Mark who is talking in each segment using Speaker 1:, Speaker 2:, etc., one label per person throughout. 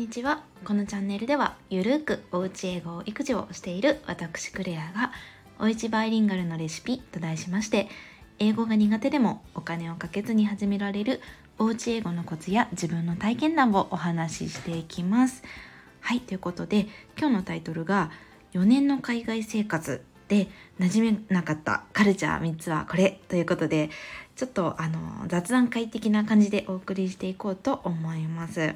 Speaker 1: にちはこのチャンネルではゆるくおうち英語を育児をしている私クレアがおうちバイリンガルのレシピと題しまして英語が苦手でもお金をかけずに始められるおうち英語のコツや自分の体験談をお話ししていきますはいということで今日のタイトルが4年の海外生活で馴染めなかったカルチャー3つはこれということでちょっとあの雑談会的な感じでお送りしていこうと思います。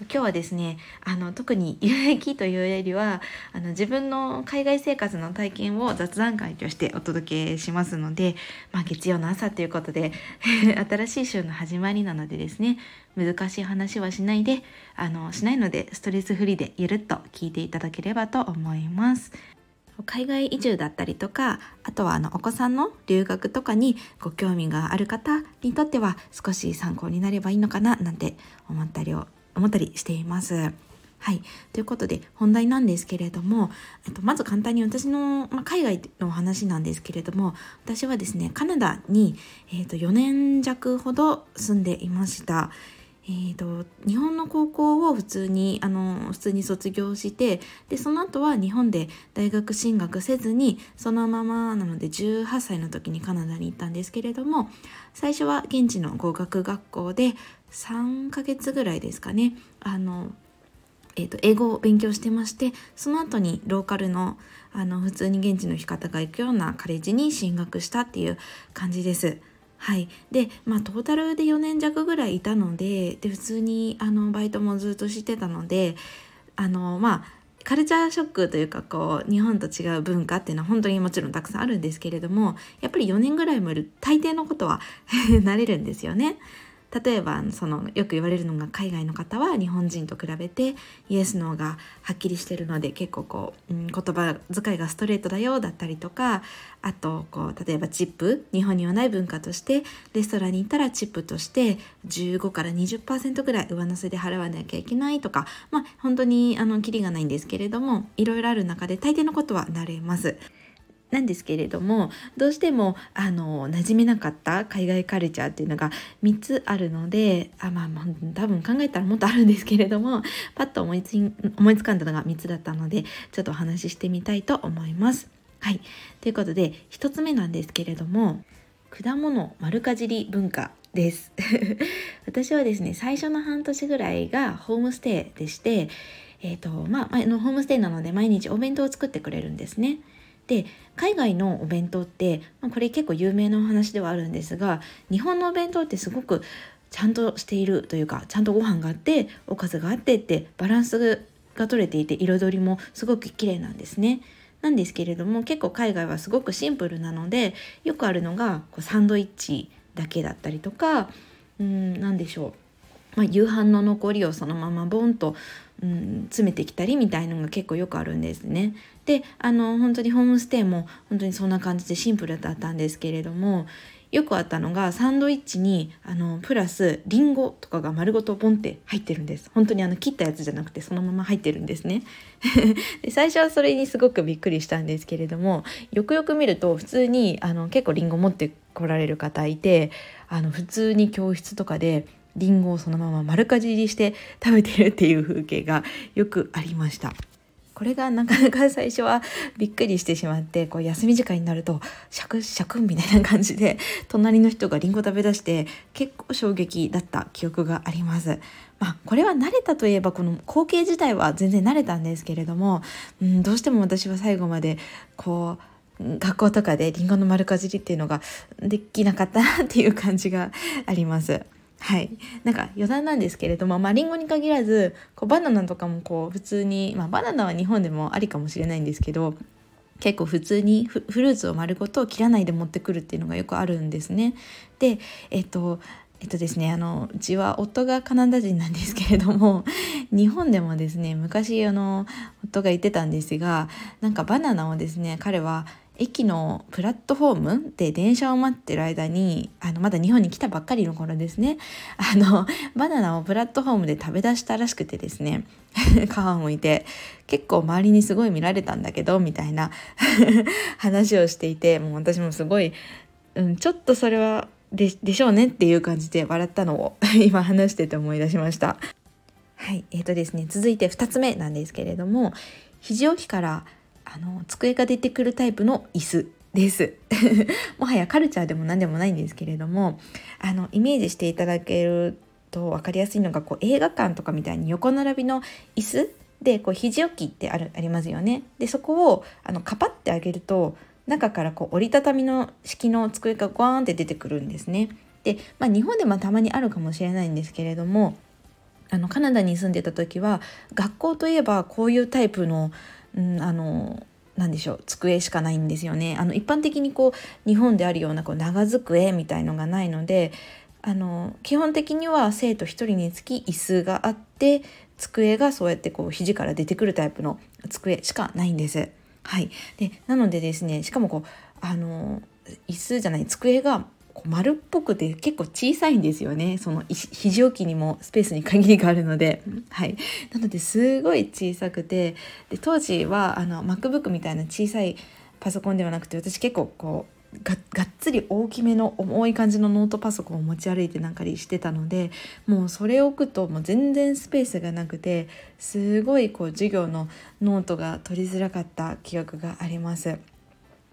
Speaker 1: 今日はですねあの特に 有益というよりはあの自分の海外生活の体験を雑談会としてお届けしますので、まあ、月曜の朝ということで 新しい週の始まりなのでですね難しい話はしないであのしないのでストレスフリーでゆるっと聞いていただければと思います。海外移住だったりとかあとはあのお子さんの留学とかにご興味がある方にとっては少し参考になればいいのかななんて思ったりを思ったりしています。はい。ということで、本題なんですけれども、と、まず簡単に私の、まあ、海外の話なんですけれども、私はですね、カナダに、えっと、4年弱ほど住んでいました。えーと、日本の高校を普通にあの普通に卒業してでその後は日本で大学進学せずにそのままなので18歳の時にカナダに行ったんですけれども最初は現地の語学学校で3ヶ月ぐらいですかねあの、えーと、英語を勉強してましてその後にローカルのあの普通に現地の方が行くようなカレッジに進学したっていう感じです。はい、でまあトータルで4年弱ぐらいいたのでで普通にあのバイトもずっとしてたのであのまあカルチャーショックというかこう日本と違う文化っていうのは本当にもちろんたくさんあるんですけれどもやっぱり4年ぐらいもいる大抵のことは 慣れるんですよね。例えばそのよく言われるのが海外の方は日本人と比べてイエス・ノーがはっきりしてるので結構こう、うん、言葉遣いがストレートだよだったりとかあとこう例えばチップ日本にはない文化としてレストランに行ったらチップとして15から20%ぐらい上乗せで払わなきゃいけないとかまあ本当にあのキリがないんですけれどもいろいろある中で大抵のことは慣れます。なんですけれどもどうしてもあの馴染めなかった海外カルチャーっていうのが3つあるのであまあまあ多分考えたらもっとあるんですけれどもパッと思いつ思いつかんだのが3つだったのでちょっとお話ししてみたいと思います。はい、ということで1つ目なんですけれども果物丸かじり文化です 私はですね最初の半年ぐらいがホームステイでしてえーとまあ、のホームステイなので毎日お弁当を作ってくれるんですね。で海外のお弁当って、まあ、これ結構有名なお話ではあるんですが日本のお弁当ってすごくちゃんとしているというかちゃんとご飯があっておかずがあってってバランスが取れていて彩りもすごく綺麗なんですね。なんですけれども結構海外はすごくシンプルなのでよくあるのがこうサンドイッチだけだったりとかうん何でしょう、まあ、夕飯の残りをそのままボンとうん、詰めてきたりみたいのが結構よくあるんですね。であの本当にホームステイも本当にそんな感じでシンプルだったんですけれどもよくあったのがサンドイッチにあのプラスリンゴとかが丸ごとポンって入ってるんです本当にあの切ったやつじゃなくてそのまま入ってるんですね で最初はそれにすごくびっくりしたんですけれどもよくよく見ると普通にあの結構リンゴ持ってこられる方いてあの普通に教室とかでりんごをそのまま丸かじりして食べてるっていう風景がよくありました。これがなかなか最初はびっくりしてしまってこう休み時間になるとシャクシャクみたいな感じで隣の人がりんご食べ出して結構衝撃だった記憶があります。まあ、これは慣れたといえばこの光景自体は全然慣れたんですけれども、うん、どうしても私は最後までこう学校とかでりんごの丸かじりっていうのができなかったなっていう感じがあります。はい、なんか余談なんですけれども、まあ、リンゴに限らずこうバナナとかもこう普通に、まあ、バナナは日本でもありかもしれないんですけど結構普通にフルーツを丸ごと切らないで持ってくるっていうのがよくあるんですね。でえっとえっとですね、あのうちは夫がカナダ人なんですけれども 日本でもですね昔あの夫が言ってたんですがなんかバナナをですね彼は駅のプラットフォームで電車を待ってる間にあのまだ日本に来たばっかりの頃ですねあの バナナをプラットフォームで食べ出したらしくてですね 皮をむいて結構周りにすごい見られたんだけどみたいな 話をしていてもう私もすごい、うん、ちょっとそれはでしょうねっていう感じで笑ったのを今話してて思い出しました。はいえーとですね、続いて2つ目なんですけれども肘置きからあの机が出てくるタイプの椅子です もはやカルチャーでも何でもないんですけれどもあのイメージしていただけると分かりやすいのがこう映画館とかみたいに横並びの椅子でこう肘置きってあるありますよね。でそこをあのカパってあげると中からこう折りたたみの式の机がゴーンって出てくるんですね。で、まあ、日本でもたまにあるかもしれないんですけれどもあのカナダに住んでた時は学校といえばこういうタイプの,、うん、あの何でしょう机しかないんですよね。あの一般的にこう日本であるようなこう長机みたいのがないのであの基本的には生徒1人につき椅子があって机がそうやってこう肘から出てくるタイプの机しかないんです。はい、でなのでですねしかもこうあの椅子じゃない机が丸っぽくて結構小さいんですよね。その肘置きにもスペースに限りがあるので、はい、なのですごい小さくてで当時はあの MacBook みたいな小さいパソコンではなくて私結構こうががっつり大きめの重い感じのノートパソコンを持ち歩いてなんかりしてたのでもうそれを置くともう全然スペースがなくてすごいこう授業のノートが取りづらかった記憶があります。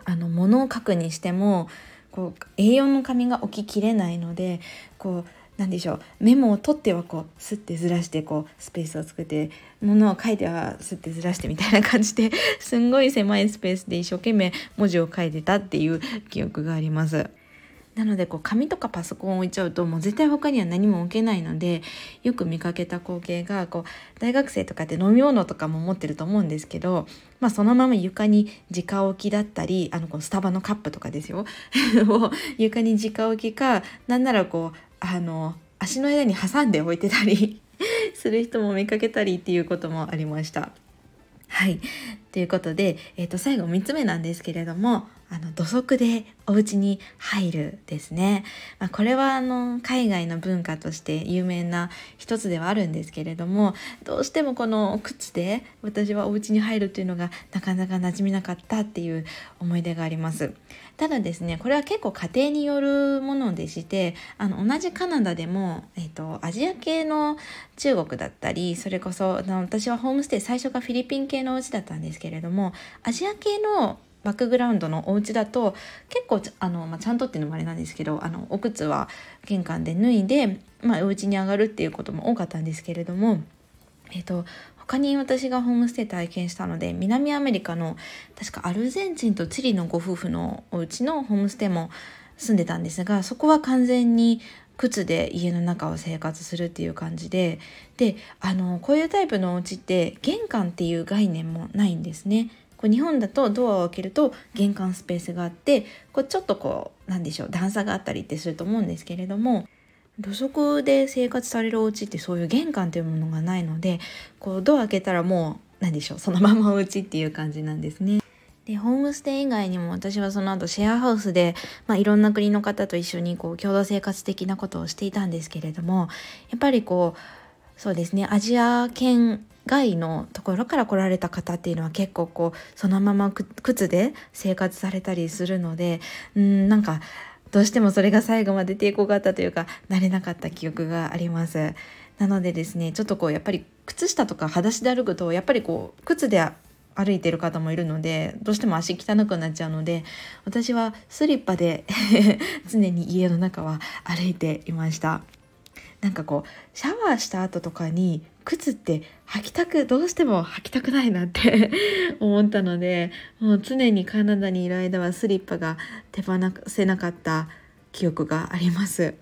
Speaker 1: あの物を書くにしてもこう A4 の紙が置ききれないのでこう何でしょうメモを取ってはこうスッてずらしてこうスペースを作って物を書いてはスッてずらしてみたいな感じで すんごい狭いスペースで一生懸命文字を書いてたっていう記憶があります。なのでこう紙とかパソコンを置いちゃうともう絶対他には何も置けないのでよく見かけた光景がこう大学生とかって飲み物とかも持ってると思うんですけど、まあ、そのまま床に直置きだったりあのこうスタバのカップとかですよ を床に直置きかなんならこうあの足の間に挟んで置いてたり する人も見かけたりっていうこともありました。はい。ということで、えー、と最後3つ目なんですけれどもあの土足でお家に入るですね、まあ、これはあの海外の文化として有名な一つではあるんですけれどもどうしてもこの靴で私はお家に入るというのがなかなか馴染みなかったっていう思い出があります。ただですねこれは結構家庭によるものでしてあの同じカナダでも、えーと、アジア系の中国だったりそれこそ私はホームステイ最初がフィリピン系のお家だったんですけれどもアジア系のバックグラウンドのお家だと結構あの、まあ、ちゃんとっていうのもあれなんですけどあのお靴は玄関で脱いで、まあ、お家に上がるっていうことも多かったんですけれども、えーと、他に私がホームステイ体験したので南アメリカの確かアルゼンチンとチリのご夫婦のお家のホームステイも住んでたんですがそこは完全に靴で家の中を生活するっていう感じでであのこういうタイプのお家って玄関っていう概念もないんですね。こう日本だとドアを開けると玄関スペースがあってこうちょっとこうなんでしょう段差があったりってすると思うんですけれども土足で生活されるお家ってそういう玄関というものがないのでこうドア開けたらもう何でしょうそのままお家っていう感じなんですね。でホームステイ以外にも私はその後シェアハウスで、まあ、いろんな国の方と一緒にこう共同生活的なことをしていたんですけれどもやっぱりこうそうですねアジア圏外のところから来られた方っていうのは結構こうそのまま靴で生活されたりするのでうんなんかどうしてもそれが最後まで抵抗があったというか慣れなかった記憶があります。なのでですねちょっとこうやっぱり靴下とか裸足で歩くとやっぱりこう靴で歩いてる方もいるのでどうしても足汚くなっちゃうので私はスリッパで 常に家の中は歩いていました。なんかこうシャワーした後とかに靴って履きたくどうしても履きたくないなって 思ったのでもう常にカナダにいる間はスリッパが手放せなかった記憶があります。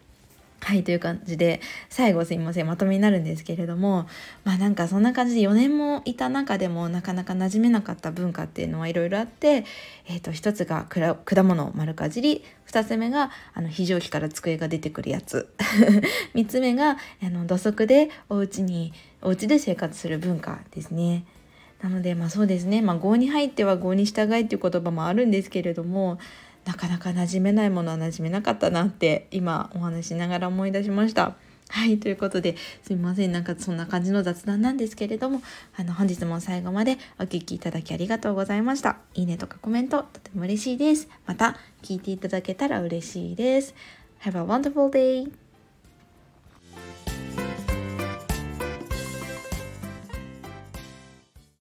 Speaker 1: はいという感じで最後すいませんまとめになるんですけれどもまあなんかそんな感じで4年もいた中でもなかなか馴染めなかった文化っていうのはいろいろあって、えー、と一つが果物丸かじり2つ目があの非常機から机が出てくるやつ 3つ目があの土足でお家にお家で生活する文化ですね。なのでまあそうですね、まあ、合に入っては合に従いっていう言葉もあるんですけれどもなかなか馴染めないものは馴染めなかったなって今お話しながら思い出しました。はいということですみませんなんかそんな感じの雑談なんですけれどもあの本日も最後までお聴きいただきありがとうございました。いいねとかコメントとても嬉しいです。また聞いていただけたら嬉しいです。Have a wonderful day!